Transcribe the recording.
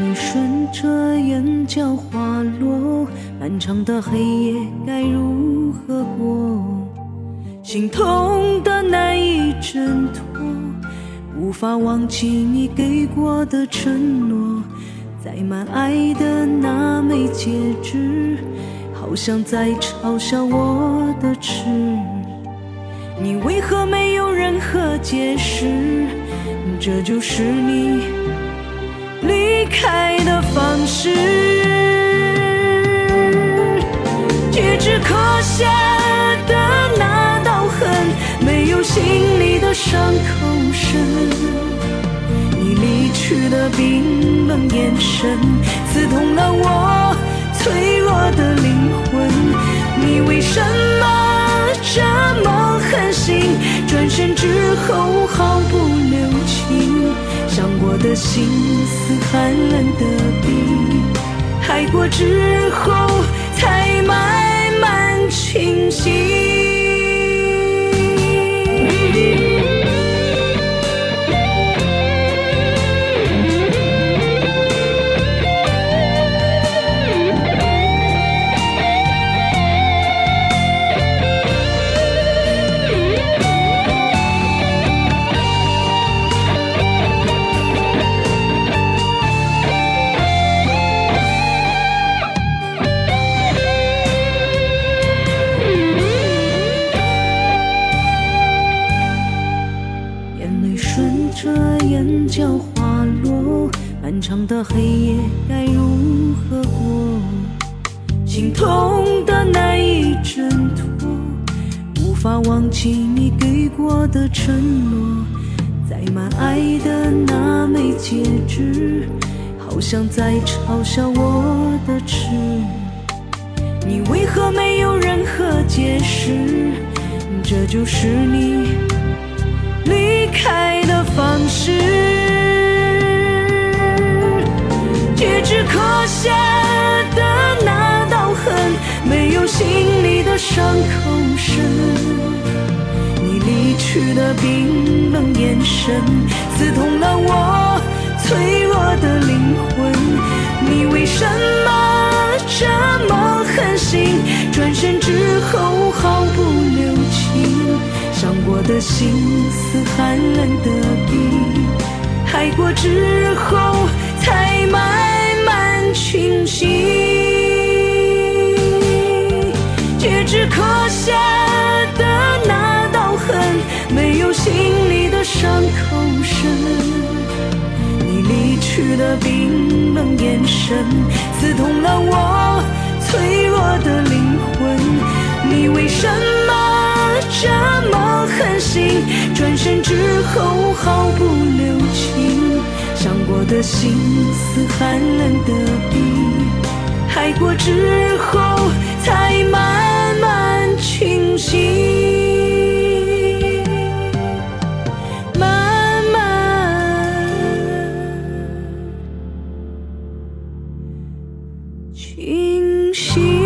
你顺着眼角滑落，漫长的黑夜该如何过？心痛的难以挣脱，无法忘记你给过的承诺。载满爱的那枚戒指，好像在嘲笑我的痴。你为何没有任何解释？这就是你。开的方式，戒指刻下的那道痕，没有心里的伤口深。你离去的冰冷眼神，刺痛了我脆弱的灵魂。你为什么这么狠心？转身之后，的心似寒冷的冰爱过之后才慢慢清醒。眼角滑落，漫长的黑夜该如何过？心痛的难以挣脱，无法忘记你给过的承诺。载满爱的那枚戒指，好像在嘲笑我的痴。你为何没有任何解释？这就是你离开心里的伤口深。你离去的冰冷眼神，刺痛了我脆弱的灵魂。你为什么这么狠心？转身之后毫不留情，伤过的心似寒冷的冰爱过之后才慢慢。清醒，去的冰冷眼神，刺痛了我脆弱的灵魂。你为什么这么狠心？转身之后毫不留情。伤过的心似寒冷的冰爱过之后清醒。